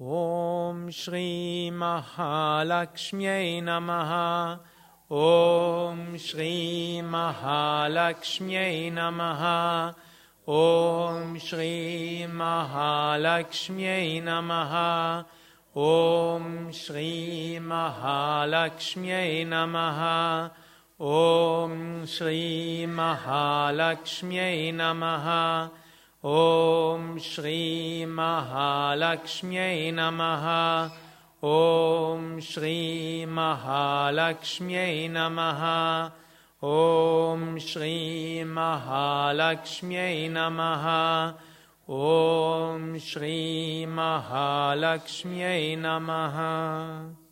ॐ श्रीमहालक्ष्म्यै नमः ॐ श्रीमहालक्ष्म्यै नमः ॐ श्रीमहालक्ष्म्यै नमः ॐ श्रीमहालक्ष्म्यै नमः ॐ श्रीमहालक्ष्म्यै नमः ॐ श्रीमहालक्ष्म्यै नमः। ॐ श्रीमहालक्ष्म्यै नमः। ॐ श्रीमहालक्ष्म्यै नमः। ॐ श्रीमहालक्ष्म्यै नमः